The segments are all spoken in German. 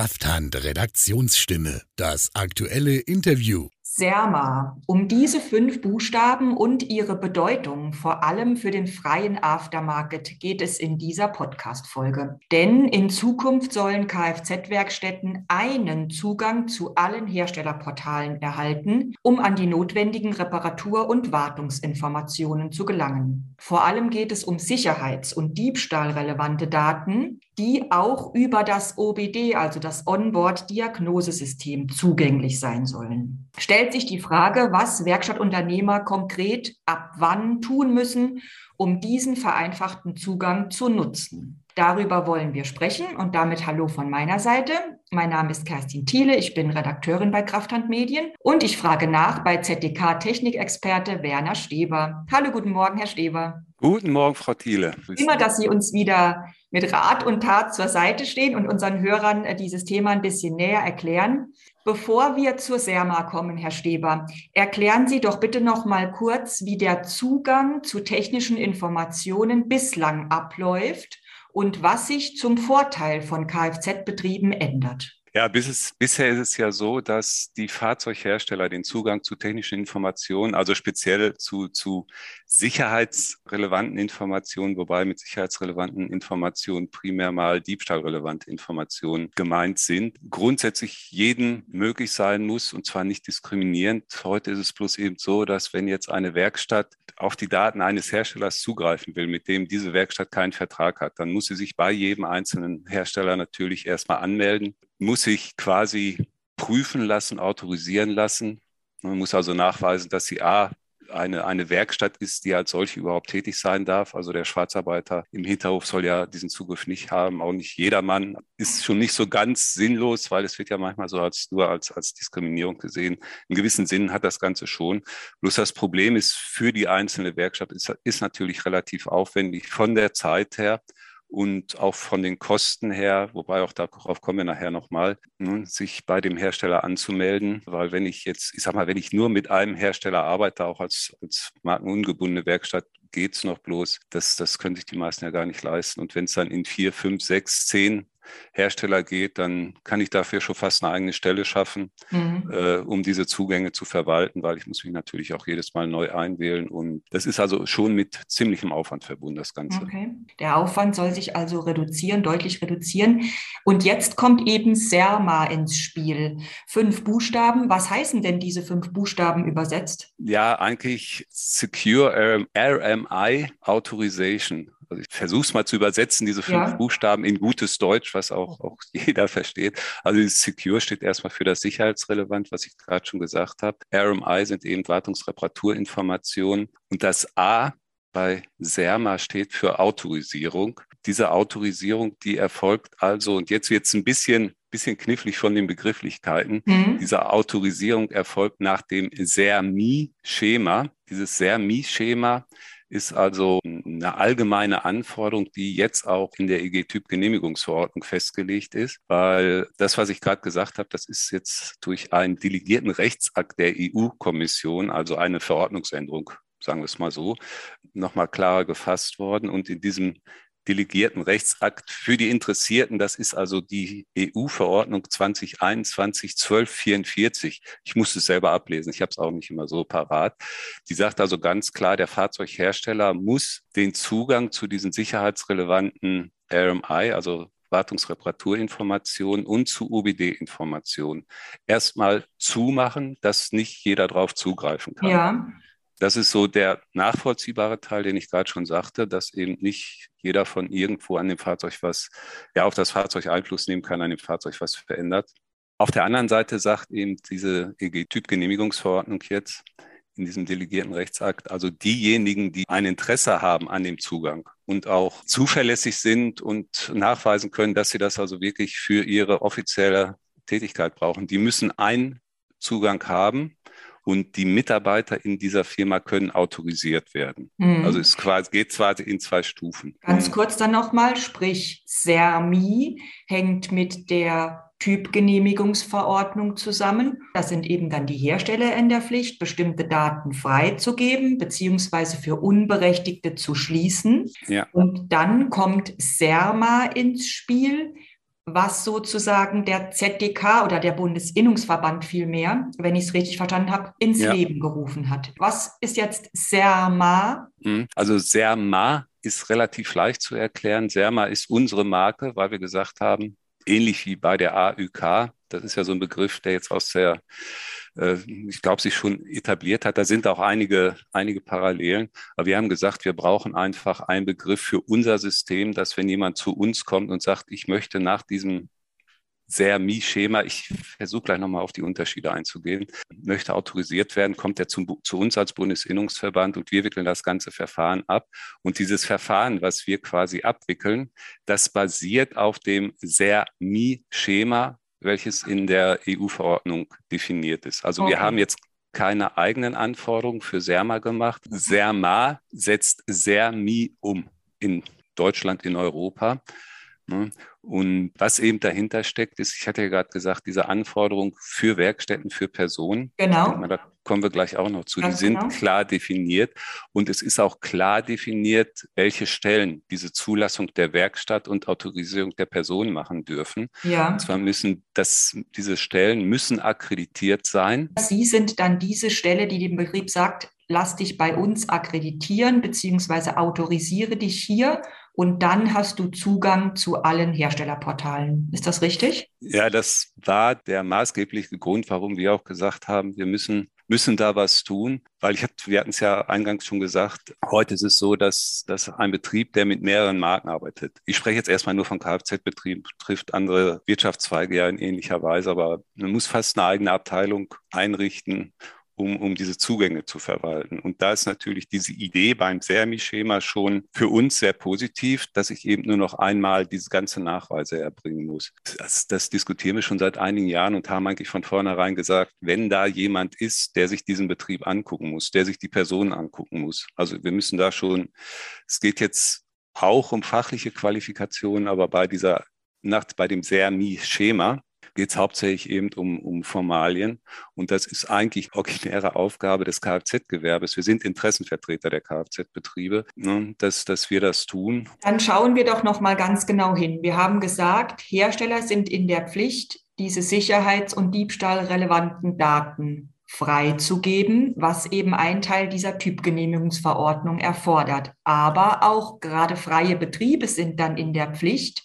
Krafthand Redaktionsstimme. Das aktuelle Interview. Serma. Um diese fünf Buchstaben und ihre Bedeutung, vor allem für den freien Aftermarket, geht es in dieser Podcast-Folge. Denn in Zukunft sollen Kfz-Werkstätten einen Zugang zu allen Herstellerportalen erhalten, um an die notwendigen Reparatur- und Wartungsinformationen zu gelangen. Vor allem geht es um sicherheits- und diebstahlrelevante Daten, die auch über das OBD, also das Onboard-Diagnosesystem, zugänglich sein sollen. Stellt sich die Frage, was Werkstattunternehmer konkret ab wann tun müssen, um diesen vereinfachten Zugang zu nutzen. Darüber wollen wir sprechen und damit Hallo von meiner Seite. Mein Name ist Kerstin Thiele, ich bin Redakteurin bei Krafthand Medien und ich frage nach bei ZDK Technikexperte Werner Steber. Hallo, guten Morgen, Herr Steber. Guten Morgen, Frau Thiele. Immer, dass Sie uns wieder mit Rat und Tat zur Seite stehen und unseren Hörern äh, dieses Thema ein bisschen näher erklären. Bevor wir zur SERMA kommen, Herr Steber, erklären Sie doch bitte noch mal kurz, wie der Zugang zu technischen Informationen bislang abläuft und was sich zum Vorteil von Kfz-Betrieben ändert. Ja, bis es, bisher ist es ja so, dass die Fahrzeughersteller den Zugang zu technischen Informationen, also speziell zu, zu sicherheitsrelevanten Informationen, wobei mit sicherheitsrelevanten Informationen primär mal diebstahlrelevante Informationen gemeint sind, grundsätzlich jeden möglich sein muss und zwar nicht diskriminierend. Heute ist es bloß eben so, dass wenn jetzt eine Werkstatt auf die Daten eines Herstellers zugreifen will, mit dem diese Werkstatt keinen Vertrag hat, dann muss sie sich bei jedem einzelnen Hersteller natürlich erstmal anmelden, muss sich quasi prüfen lassen, autorisieren lassen. Man muss also nachweisen, dass sie A, eine, eine Werkstatt ist, die als solche überhaupt tätig sein darf. Also der Schwarzarbeiter im Hinterhof soll ja diesen Zugriff nicht haben, auch nicht jedermann. Ist schon nicht so ganz sinnlos, weil es wird ja manchmal so als nur als, als Diskriminierung gesehen. Im gewissen Sinn hat das Ganze schon. Bloß das Problem ist für die einzelne Werkstatt ist, ist natürlich relativ aufwendig von der Zeit her und auch von den Kosten her, wobei auch darauf kommen wir nachher nochmal, ne, sich bei dem Hersteller anzumelden, weil wenn ich jetzt, ich sag mal, wenn ich nur mit einem Hersteller arbeite, auch als, als markenungebundene Werkstatt, geht's noch bloß. Das, das können sich die meisten ja gar nicht leisten. Und wenn es dann in vier, fünf, sechs, zehn Hersteller geht, dann kann ich dafür schon fast eine eigene Stelle schaffen, mhm. äh, um diese Zugänge zu verwalten, weil ich muss mich natürlich auch jedes Mal neu einwählen. Und das ist also schon mit ziemlichem Aufwand verbunden, das Ganze. Okay. Der Aufwand soll sich also reduzieren, deutlich reduzieren. Und jetzt kommt eben SERMA ins Spiel. Fünf Buchstaben. Was heißen denn diese fünf Buchstaben übersetzt? Ja, eigentlich Secure RMI Authorization. Also ich versuche es mal zu übersetzen, diese fünf ja. Buchstaben in gutes Deutsch, was auch, auch jeder versteht. Also Secure steht erstmal für das Sicherheitsrelevant, was ich gerade schon gesagt habe. RMI sind eben Wartungsreparaturinformationen. Und das A bei SERMA steht für Autorisierung. Diese Autorisierung, die erfolgt also, und jetzt wird es ein bisschen, bisschen knifflig von den Begrifflichkeiten. Mhm. Diese Autorisierung erfolgt nach dem SERMI-Schema. Dieses SERMI-Schema ist also eine allgemeine Anforderung, die jetzt auch in der EG-Typ-Genehmigungsverordnung festgelegt ist, weil das, was ich gerade gesagt habe, das ist jetzt durch einen delegierten Rechtsakt der EU-Kommission, also eine Verordnungsänderung sagen wir es mal so, nochmal klarer gefasst worden. Und in diesem delegierten Rechtsakt für die Interessierten. Das ist also die EU-Verordnung 2021-1244. Ich musste es selber ablesen, ich habe es auch nicht immer so parat. Die sagt also ganz klar, der Fahrzeughersteller muss den Zugang zu diesen sicherheitsrelevanten RMI, also Wartungsreparaturinformationen und zu OBD-Informationen erstmal zumachen, dass nicht jeder darauf zugreifen kann. Ja. Das ist so der nachvollziehbare Teil, den ich gerade schon sagte, dass eben nicht jeder von irgendwo an dem Fahrzeug was, ja, auf das Fahrzeug Einfluss nehmen kann, an dem Fahrzeug was verändert. Auf der anderen Seite sagt eben diese EG-Typ-Genehmigungsverordnung jetzt in diesem delegierten Rechtsakt, also diejenigen, die ein Interesse haben an dem Zugang und auch zuverlässig sind und nachweisen können, dass sie das also wirklich für ihre offizielle Tätigkeit brauchen, die müssen einen Zugang haben und die Mitarbeiter in dieser Firma können autorisiert werden. Mhm. Also es geht quasi in zwei Stufen. Ganz mhm. kurz dann nochmal, sprich SERMI hängt mit der Typgenehmigungsverordnung zusammen. Da sind eben dann die Hersteller in der Pflicht, bestimmte Daten freizugeben beziehungsweise für Unberechtigte zu schließen. Ja. Und dann kommt SERMA ins Spiel was sozusagen der ZDK oder der Bundesinnungsverband vielmehr, wenn ich es richtig verstanden habe, ins ja. Leben gerufen hat. Was ist jetzt SERMA? Mhm. Also SERMA ist relativ leicht zu erklären. SERMA ist unsere Marke, weil wir gesagt haben, ähnlich wie bei der AÜK, das ist ja so ein Begriff, der jetzt aus der äh, ich glaube, sich schon etabliert hat. Da sind auch einige, einige Parallelen. Aber wir haben gesagt, wir brauchen einfach einen Begriff für unser System, dass wenn jemand zu uns kommt und sagt, ich möchte nach diesem sehr Mi-Schema, ich versuche gleich nochmal auf die Unterschiede einzugehen, möchte autorisiert werden, kommt er zum, zu uns als Bundesinnungsverband und wir wickeln das ganze Verfahren ab. Und dieses Verfahren, was wir quasi abwickeln, das basiert auf dem sehr Mi-Schema welches in der EU-Verordnung definiert ist. Also okay. wir haben jetzt keine eigenen Anforderungen für SERMA gemacht. SERMA setzt SERMI um in Deutschland, in Europa. Ne? Und was eben dahinter steckt, ist, ich hatte ja gerade gesagt, diese Anforderung für Werkstätten, für Personen. Genau. Mal, da kommen wir gleich auch noch zu. Ganz die sind genau. klar definiert. Und es ist auch klar definiert, welche Stellen diese Zulassung der Werkstatt und Autorisierung der Person machen dürfen. Ja. Und zwar müssen das, diese Stellen müssen akkreditiert sein. Sie sind dann diese Stelle, die dem Betrieb sagt, lass dich bei uns akkreditieren beziehungsweise autorisiere dich hier und dann hast du Zugang zu allen Herstellerportalen. Ist das richtig? Ja, das war der maßgebliche Grund, warum wir auch gesagt haben, wir müssen müssen da was tun, weil ich hab, wir hatten es ja eingangs schon gesagt, heute ist es so, dass, dass ein Betrieb, der mit mehreren Marken arbeitet, ich spreche jetzt erstmal nur von Kfz-Betrieben, trifft andere Wirtschaftszweige ja in ähnlicher Weise, aber man muss fast eine eigene Abteilung einrichten, um, um diese Zugänge zu verwalten. Und da ist natürlich diese Idee beim SERMI-Schema schon für uns sehr positiv, dass ich eben nur noch einmal diese ganze Nachweise erbringen muss. Das, das diskutieren wir schon seit einigen Jahren und haben eigentlich von vornherein gesagt, wenn da jemand ist, der sich diesen Betrieb angucken muss, der sich die Personen angucken muss. Also wir müssen da schon, es geht jetzt auch um fachliche Qualifikationen, aber bei dieser Nacht bei dem SERMI-Schema geht es hauptsächlich eben um, um Formalien. Und das ist eigentlich originäre Aufgabe des Kfz-Gewerbes. Wir sind Interessenvertreter der Kfz-Betriebe, ne, dass, dass wir das tun. Dann schauen wir doch noch mal ganz genau hin. Wir haben gesagt, Hersteller sind in der Pflicht, diese sicherheits- und diebstahlrelevanten Daten freizugeben, was eben ein Teil dieser Typgenehmigungsverordnung erfordert. Aber auch gerade freie Betriebe sind dann in der Pflicht,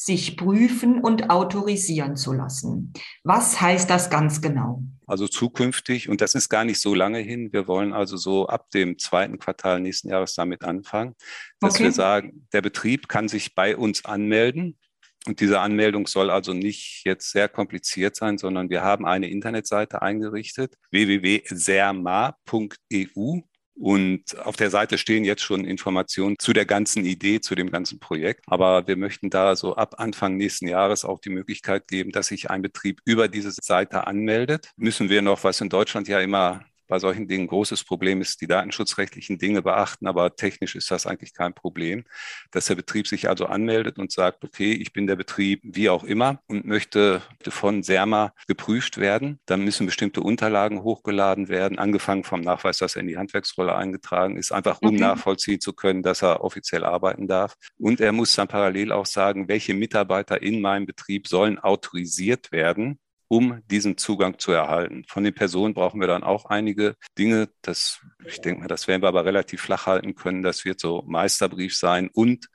sich prüfen und autorisieren zu lassen. Was heißt das ganz genau? Also zukünftig, und das ist gar nicht so lange hin, wir wollen also so ab dem zweiten Quartal nächsten Jahres damit anfangen, dass okay. wir sagen, der Betrieb kann sich bei uns anmelden. Und diese Anmeldung soll also nicht jetzt sehr kompliziert sein, sondern wir haben eine Internetseite eingerichtet, www.serma.eu. Und auf der Seite stehen jetzt schon Informationen zu der ganzen Idee, zu dem ganzen Projekt. Aber wir möchten da so ab Anfang nächsten Jahres auch die Möglichkeit geben, dass sich ein Betrieb über diese Seite anmeldet. Müssen wir noch, was in Deutschland ja immer bei solchen Dingen großes Problem ist, die datenschutzrechtlichen Dinge beachten, aber technisch ist das eigentlich kein Problem, dass der Betrieb sich also anmeldet und sagt, okay, ich bin der Betrieb wie auch immer und möchte von SERMA geprüft werden. Dann müssen bestimmte Unterlagen hochgeladen werden, angefangen vom Nachweis, dass er in die Handwerksrolle eingetragen ist, einfach um okay. nachvollziehen zu können, dass er offiziell arbeiten darf. Und er muss dann parallel auch sagen, welche Mitarbeiter in meinem Betrieb sollen autorisiert werden, um diesen Zugang zu erhalten. Von den Personen brauchen wir dann auch einige Dinge. Das, ich denke mal, das werden wir aber relativ flach halten können. Das wird so Meisterbrief sein und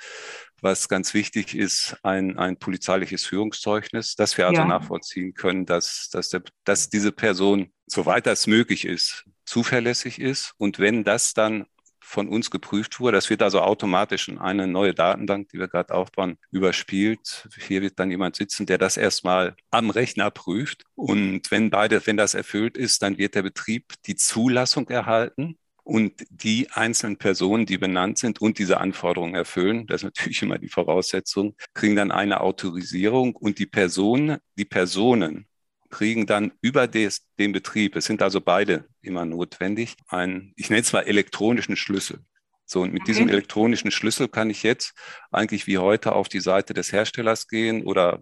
was ganz wichtig ist, ein, ein polizeiliches Führungszeugnis, dass wir also ja. nachvollziehen können, dass, dass, der, dass diese Person, soweit das möglich ist, zuverlässig ist. Und wenn das dann von uns geprüft wurde. Das wird also automatisch in eine neue Datenbank, die wir gerade aufbauen, überspielt. Hier wird dann jemand sitzen, der das erstmal am Rechner prüft. Und wenn beide, wenn das erfüllt ist, dann wird der Betrieb die Zulassung erhalten. Und die einzelnen Personen, die benannt sind und diese Anforderungen erfüllen, das ist natürlich immer die Voraussetzung, kriegen dann eine Autorisierung und die Personen, die Personen kriegen dann über des, den Betrieb, es sind also beide immer notwendig, einen, ich nenne es mal elektronischen Schlüssel. So, und mit okay. diesem elektronischen Schlüssel kann ich jetzt eigentlich wie heute auf die Seite des Herstellers gehen oder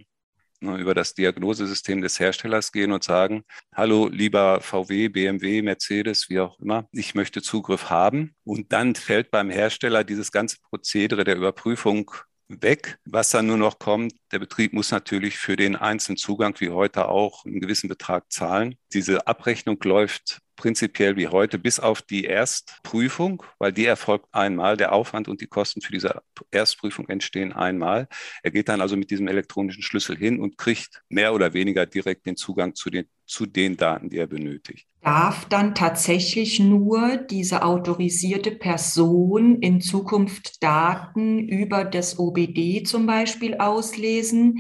ne, über das Diagnosesystem des Herstellers gehen und sagen, hallo lieber VW, BMW, Mercedes, wie auch immer, ich möchte Zugriff haben. Und dann fällt beim Hersteller dieses ganze Prozedere der Überprüfung weg. Was dann nur noch kommt, der Betrieb muss natürlich für den einzelnen Zugang wie heute auch einen gewissen Betrag zahlen. Diese Abrechnung läuft prinzipiell wie heute bis auf die Erstprüfung, weil die erfolgt einmal. Der Aufwand und die Kosten für diese Erstprüfung entstehen einmal. Er geht dann also mit diesem elektronischen Schlüssel hin und kriegt mehr oder weniger direkt den Zugang zu den, zu den Daten, die er benötigt. Darf dann tatsächlich nur diese autorisierte Person in Zukunft Daten über das OBD zum Beispiel auslesen?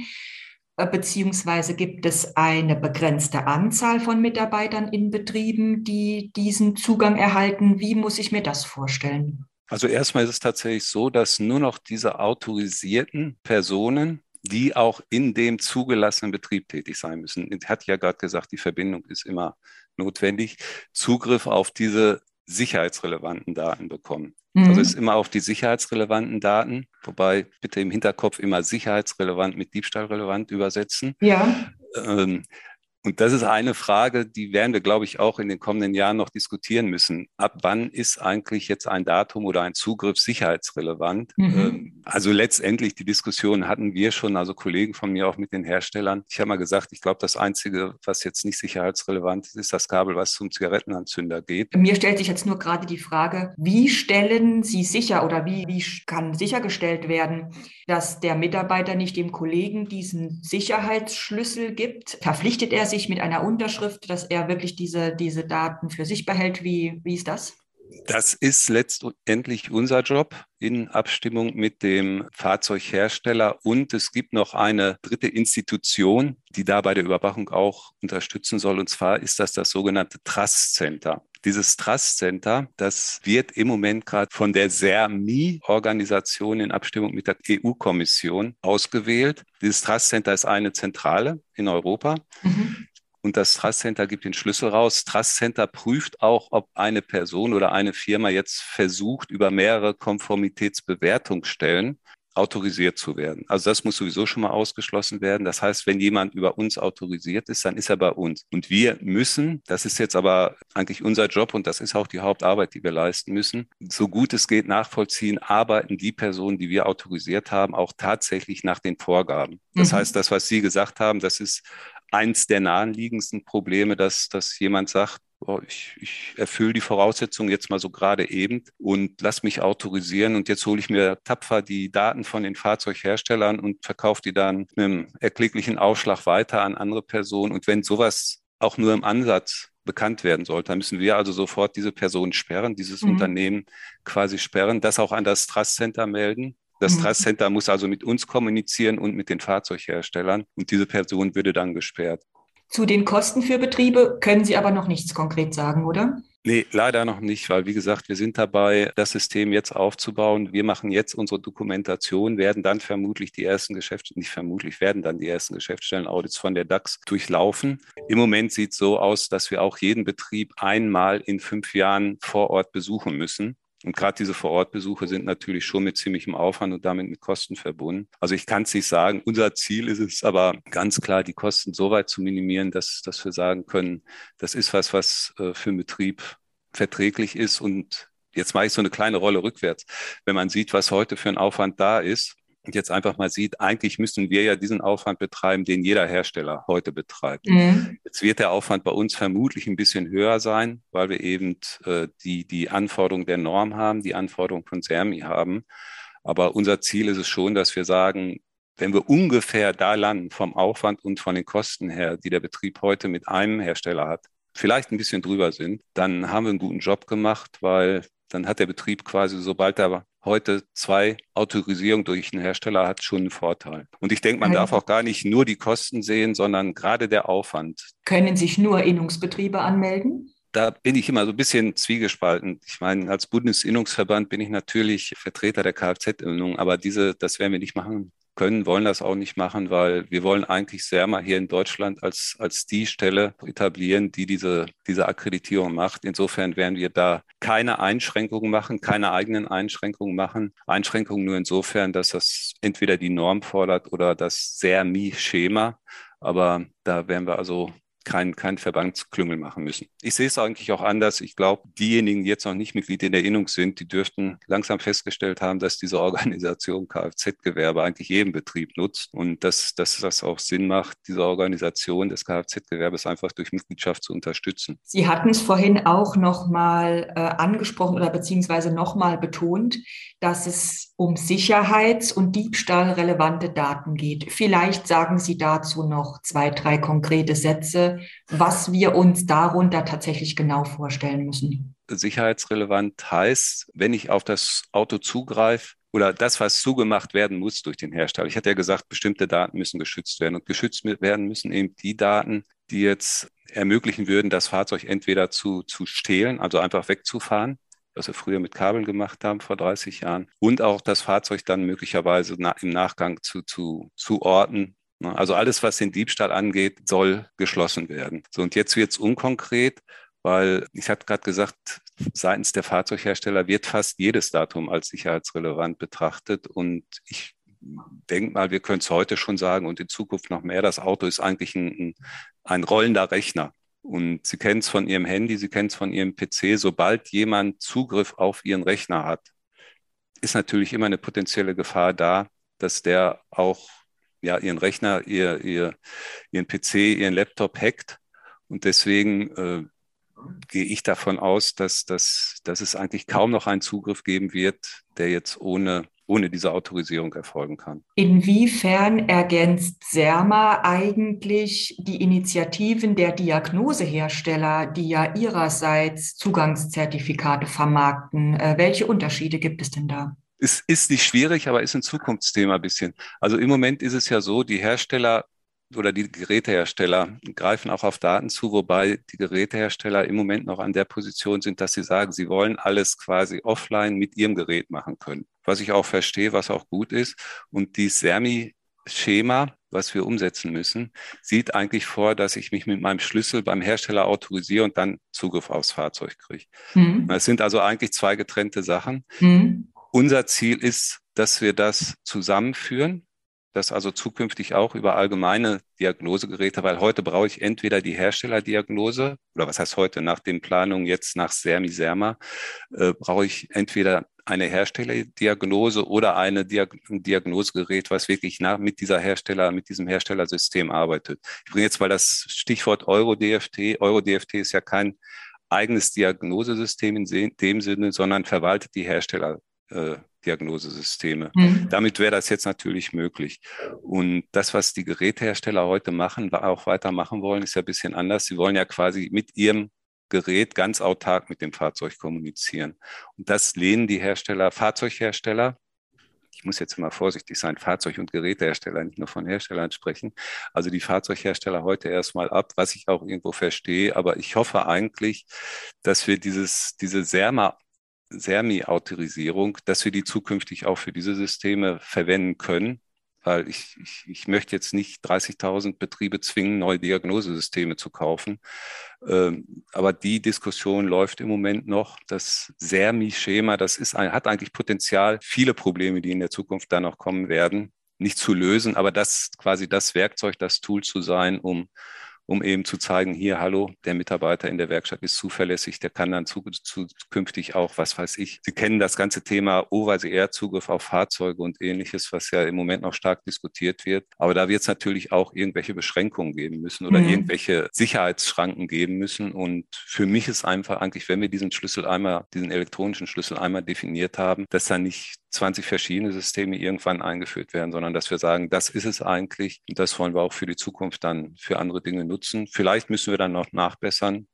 Äh, beziehungsweise gibt es eine begrenzte Anzahl von Mitarbeitern in Betrieben, die diesen Zugang erhalten? Wie muss ich mir das vorstellen? Also erstmal ist es tatsächlich so, dass nur noch diese autorisierten Personen, die auch in dem zugelassenen Betrieb tätig sein müssen. Ich hatte ja gerade gesagt, die Verbindung ist immer notwendig, Zugriff auf diese sicherheitsrelevanten Daten bekommen. Mhm. Also es ist immer auf die sicherheitsrelevanten Daten, wobei bitte im Hinterkopf immer sicherheitsrelevant mit diebstahlrelevant übersetzen. Ja. Ähm, und das ist eine Frage, die werden wir, glaube ich, auch in den kommenden Jahren noch diskutieren müssen. Ab wann ist eigentlich jetzt ein Datum oder ein Zugriff sicherheitsrelevant? Mhm. Ähm, also letztendlich die Diskussion hatten wir schon, also Kollegen von mir auch mit den Herstellern. Ich habe mal gesagt, ich glaube, das Einzige, was jetzt nicht sicherheitsrelevant ist, ist das Kabel, was zum Zigarettenanzünder geht. Mir stellt sich jetzt nur gerade die Frage, wie stellen Sie sicher oder wie, wie kann sichergestellt werden, dass der Mitarbeiter nicht dem Kollegen diesen Sicherheitsschlüssel gibt? Verpflichtet er sich mit einer Unterschrift, dass er wirklich diese, diese Daten für sich behält? Wie, wie ist das? Das ist letztendlich unser Job in Abstimmung mit dem Fahrzeughersteller. Und es gibt noch eine dritte Institution, die da bei der Überwachung auch unterstützen soll. Und zwar ist das das sogenannte Trust Center. Dieses Trust Center, das wird im Moment gerade von der SERMI-Organisation in Abstimmung mit der EU-Kommission ausgewählt. Dieses Trust Center ist eine Zentrale in Europa. Mhm. Und das Trust Center gibt den Schlüssel raus. Trust Center prüft auch, ob eine Person oder eine Firma jetzt versucht, über mehrere Konformitätsbewertungsstellen autorisiert zu werden. Also das muss sowieso schon mal ausgeschlossen werden. Das heißt, wenn jemand über uns autorisiert ist, dann ist er bei uns. Und wir müssen, das ist jetzt aber eigentlich unser Job und das ist auch die Hauptarbeit, die wir leisten müssen, so gut es geht nachvollziehen, arbeiten die Personen, die wir autorisiert haben, auch tatsächlich nach den Vorgaben. Das mhm. heißt, das, was Sie gesagt haben, das ist eins der naheliegendsten Probleme, dass, dass jemand sagt, ich, ich erfülle die Voraussetzungen jetzt mal so gerade eben und lass mich autorisieren und jetzt hole ich mir tapfer die Daten von den Fahrzeugherstellern und verkaufe die dann mit einem erkläglichen Aufschlag weiter an andere Personen. Und wenn sowas auch nur im Ansatz bekannt werden sollte, dann müssen wir also sofort diese Person sperren, dieses mhm. Unternehmen quasi sperren, das auch an das Trust Center melden. Das mhm. Trust Center muss also mit uns kommunizieren und mit den Fahrzeugherstellern und diese Person würde dann gesperrt. Zu den Kosten für Betriebe können Sie aber noch nichts konkret sagen, oder? Nee, leider noch nicht, weil wie gesagt, wir sind dabei, das System jetzt aufzubauen. Wir machen jetzt unsere Dokumentation, werden dann vermutlich die ersten Geschäfte, nicht vermutlich, werden dann die ersten Geschäftsstellen-Audits von der DAX durchlaufen. Im Moment sieht es so aus, dass wir auch jeden Betrieb einmal in fünf Jahren vor Ort besuchen müssen. Und gerade diese Vorortbesuche sind natürlich schon mit ziemlichem Aufwand und damit mit Kosten verbunden. Also ich kann es nicht sagen. Unser Ziel ist es aber ganz klar, die Kosten so weit zu minimieren, dass, dass wir sagen können, das ist was, was äh, für den Betrieb verträglich ist und Jetzt mache ich so eine kleine Rolle rückwärts. Wenn man sieht, was heute für ein Aufwand da ist, jetzt einfach mal sieht, eigentlich müssten wir ja diesen Aufwand betreiben, den jeder Hersteller heute betreibt. Mhm. Jetzt wird der Aufwand bei uns vermutlich ein bisschen höher sein, weil wir eben äh, die, die Anforderung der Norm haben, die Anforderung von SERMI haben. Aber unser Ziel ist es schon, dass wir sagen, wenn wir ungefähr da landen vom Aufwand und von den Kosten her, die der Betrieb heute mit einem Hersteller hat, vielleicht ein bisschen drüber sind, dann haben wir einen guten Job gemacht, weil dann hat der Betrieb quasi, sobald er heute zwei Autorisierungen durch einen Hersteller hat, schon einen Vorteil. Und ich denke, man darf auch gar nicht nur die Kosten sehen, sondern gerade der Aufwand. Können sich nur Innungsbetriebe anmelden? da bin ich immer so ein bisschen zwiegespalten. Ich meine, als Bundesinnungsverband bin ich natürlich Vertreter der Kfz-Innung, aber diese, das werden wir nicht machen können, wollen das auch nicht machen, weil wir wollen eigentlich sehr mal hier in Deutschland als, als die Stelle etablieren, die diese, diese Akkreditierung macht. Insofern werden wir da keine Einschränkungen machen, keine eigenen Einschränkungen machen. Einschränkungen nur insofern, dass das entweder die Norm fordert oder das sehr mi schema Aber da werden wir also kein, kein Verbandsklüngel machen müssen. Ich sehe es eigentlich auch anders. Ich glaube, diejenigen, die jetzt noch nicht Mitglied in der Innung sind, die dürften langsam festgestellt haben, dass diese Organisation Kfz-Gewerbe eigentlich jeden Betrieb nutzt und dass, dass das auch Sinn macht, diese Organisation des Kfz-Gewerbes einfach durch Mitgliedschaft zu unterstützen. Sie hatten es vorhin auch nochmal äh, angesprochen oder beziehungsweise nochmal betont, dass es um sicherheits- und diebstahlrelevante Daten geht. Vielleicht sagen Sie dazu noch zwei, drei konkrete Sätze, was wir uns darunter tatsächlich genau vorstellen müssen. Sicherheitsrelevant heißt, wenn ich auf das Auto zugreife, oder das, was zugemacht werden muss durch den Hersteller. Ich hatte ja gesagt, bestimmte Daten müssen geschützt werden und geschützt werden müssen eben die Daten, die jetzt ermöglichen würden, das Fahrzeug entweder zu, zu stehlen, also einfach wegzufahren, was wir früher mit Kabeln gemacht haben vor 30 Jahren, und auch das Fahrzeug dann möglicherweise im Nachgang zu, zu, zu orten? Also alles, was den Diebstahl angeht, soll geschlossen werden. So, und jetzt wird es unkonkret, weil ich hatte gerade gesagt, seitens der Fahrzeughersteller wird fast jedes Datum als sicherheitsrelevant betrachtet. Und ich denke mal, wir können es heute schon sagen und in Zukunft noch mehr, das Auto ist eigentlich ein, ein rollender Rechner. Und Sie kennen es von Ihrem Handy, Sie kennen es von Ihrem PC. Sobald jemand Zugriff auf Ihren Rechner hat, ist natürlich immer eine potenzielle Gefahr da, dass der auch ja, ihren Rechner, ihr, ihr, ihren PC, ihren Laptop hackt. Und deswegen äh, gehe ich davon aus, dass, dass, dass es eigentlich kaum noch einen Zugriff geben wird, der jetzt ohne, ohne diese Autorisierung erfolgen kann. Inwiefern ergänzt SERMA eigentlich die Initiativen der Diagnosehersteller, die ja ihrerseits Zugangszertifikate vermarkten? Äh, welche Unterschiede gibt es denn da? Ist, ist nicht schwierig, aber ist ein Zukunftsthema ein bisschen. Also im Moment ist es ja so, die Hersteller oder die Gerätehersteller greifen auch auf Daten zu, wobei die Gerätehersteller im Moment noch an der Position sind, dass sie sagen, sie wollen alles quasi offline mit ihrem Gerät machen können. Was ich auch verstehe, was auch gut ist. Und die Sermi-Schema, was wir umsetzen müssen, sieht eigentlich vor, dass ich mich mit meinem Schlüssel beim Hersteller autorisiere und dann Zugriff aufs Fahrzeug kriege. Mhm. Das sind also eigentlich zwei getrennte Sachen. Mhm. Unser Ziel ist, dass wir das zusammenführen, dass also zukünftig auch über allgemeine Diagnosegeräte, weil heute brauche ich entweder die Herstellerdiagnose oder was heißt heute nach den Planungen jetzt nach Sermi Serma, äh, brauche ich entweder eine Herstellerdiagnose oder eine Diag ein Diagnosegerät, was wirklich nach, mit dieser Hersteller, mit diesem Herstellersystem arbeitet. Ich bringe jetzt mal das Stichwort Euro-DFT. Euro-DFT ist ja kein eigenes Diagnosesystem in dem Sinne, sondern verwaltet die Hersteller äh, Diagnosesysteme. Mhm. Damit wäre das jetzt natürlich möglich. Und das, was die Gerätehersteller heute machen, auch weitermachen wollen, ist ja ein bisschen anders. Sie wollen ja quasi mit ihrem Gerät ganz autark mit dem Fahrzeug kommunizieren. Und das lehnen die Hersteller, Fahrzeughersteller, ich muss jetzt immer vorsichtig sein, Fahrzeug- und Gerätehersteller, nicht nur von Herstellern sprechen. Also die Fahrzeughersteller heute erstmal ab, was ich auch irgendwo verstehe. Aber ich hoffe eigentlich, dass wir dieses, diese SERMA SERMI-Autorisierung, dass wir die zukünftig auch für diese Systeme verwenden können, weil ich, ich, ich möchte jetzt nicht 30.000 Betriebe zwingen, neue Diagnosesysteme zu kaufen. Ähm, aber die Diskussion läuft im Moment noch. Das SERMI-Schema, das ist ein, hat eigentlich Potenzial, viele Probleme, die in der Zukunft dann noch kommen werden, nicht zu lösen, aber das quasi das Werkzeug, das Tool zu sein, um um eben zu zeigen, hier, hallo, der Mitarbeiter in der Werkstatt ist zuverlässig, der kann dann zukünftig auch, was weiß ich, Sie kennen das ganze Thema Over-the-Air-Zugriff auf Fahrzeuge und ähnliches, was ja im Moment noch stark diskutiert wird. Aber da wird es natürlich auch irgendwelche Beschränkungen geben müssen oder mhm. irgendwelche Sicherheitsschranken geben müssen. Und für mich ist einfach eigentlich, wenn wir diesen Schlüssel einmal, diesen elektronischen Schlüssel einmal definiert haben, dass da nicht 20 verschiedene Systeme irgendwann eingeführt werden, sondern dass wir sagen, das ist es eigentlich und das wollen wir auch für die Zukunft dann für andere Dinge nutzen. Vielleicht müssen wir dann noch nachbessern,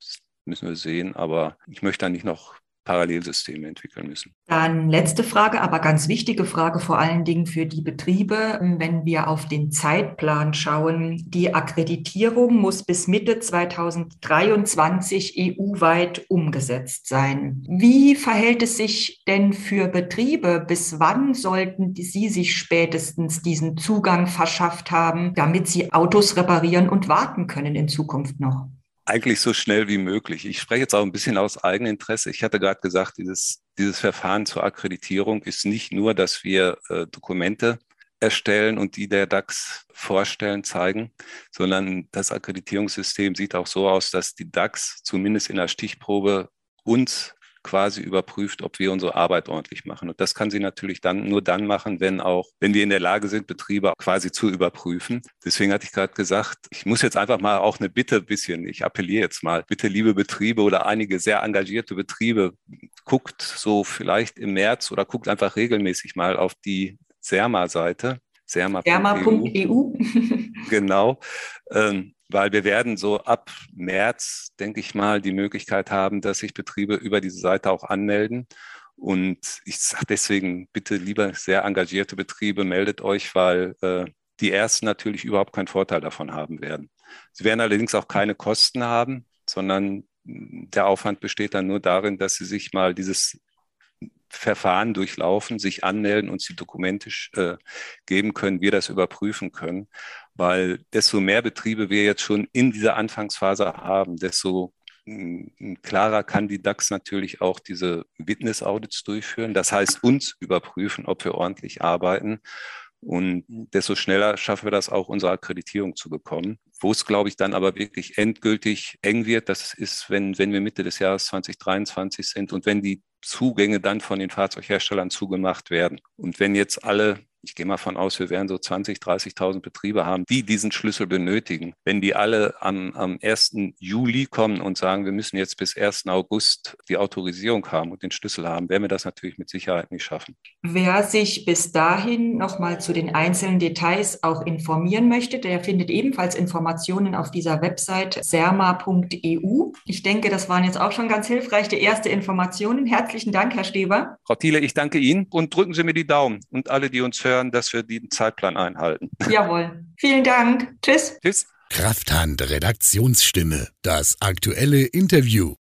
müssen wir sehen, aber ich möchte da nicht noch Parallelsysteme entwickeln müssen. Dann letzte Frage, aber ganz wichtige Frage vor allen Dingen für die Betriebe. Wenn wir auf den Zeitplan schauen, die Akkreditierung muss bis Mitte 2023 EU-weit umgesetzt sein. Wie verhält es sich denn für Betriebe? Bis wann sollten sie sich spätestens diesen Zugang verschafft haben, damit sie Autos reparieren und warten können in Zukunft noch? Eigentlich so schnell wie möglich. Ich spreche jetzt auch ein bisschen aus eigenem Interesse. Ich hatte gerade gesagt, dieses, dieses Verfahren zur Akkreditierung ist nicht nur, dass wir äh, Dokumente erstellen und die der DAX vorstellen, zeigen, sondern das Akkreditierungssystem sieht auch so aus, dass die DAX zumindest in der Stichprobe uns quasi überprüft, ob wir unsere Arbeit ordentlich machen. Und das kann sie natürlich dann nur dann machen, wenn auch, wenn wir in der Lage sind, Betriebe quasi zu überprüfen. Deswegen hatte ich gerade gesagt, ich muss jetzt einfach mal auch eine Bitte ein bisschen, ich appelliere jetzt mal, bitte liebe Betriebe oder einige sehr engagierte Betriebe, guckt so vielleicht im März oder guckt einfach regelmäßig mal auf die Serma-Seite. Serma.eu. Serma genau. Ähm, weil wir werden so ab März, denke ich mal, die Möglichkeit haben, dass sich Betriebe über diese Seite auch anmelden. Und ich sage deswegen bitte lieber sehr engagierte Betriebe, meldet euch, weil äh, die ersten natürlich überhaupt keinen Vorteil davon haben werden. Sie werden allerdings auch keine Kosten haben, sondern der Aufwand besteht dann nur darin, dass sie sich mal dieses Verfahren durchlaufen, sich anmelden, und die Dokumente äh, geben können, wir das überprüfen können. Weil desto mehr Betriebe wir jetzt schon in dieser Anfangsphase haben, desto mm, klarer kann die DAX natürlich auch diese Witness-Audits durchführen. Das heißt, uns überprüfen, ob wir ordentlich arbeiten. Und desto schneller schaffen wir das auch, unsere Akkreditierung zu bekommen. Wo es, glaube ich, dann aber wirklich endgültig eng wird, das ist, wenn, wenn wir Mitte des Jahres 2023 sind und wenn die Zugänge dann von den Fahrzeugherstellern zugemacht werden. Und wenn jetzt alle ich gehe mal von aus, wir werden so 20, 30.000 Betriebe haben, die diesen Schlüssel benötigen. Wenn die alle am, am 1. Juli kommen und sagen, wir müssen jetzt bis 1. August die Autorisierung haben und den Schlüssel haben, werden wir das natürlich mit Sicherheit nicht schaffen. Wer sich bis dahin nochmal zu den einzelnen Details auch informieren möchte, der findet ebenfalls Informationen auf dieser Website serma.eu. Ich denke, das waren jetzt auch schon ganz hilfreiche erste Informationen. Herzlichen Dank, Herr Steber. Frau Thiele, ich danke Ihnen und drücken Sie mir die Daumen und alle, die uns hören hören, dass wir den Zeitplan einhalten. Jawohl. Vielen Dank. Tschüss. Tschüss. Krafthand Redaktionsstimme. Das aktuelle Interview.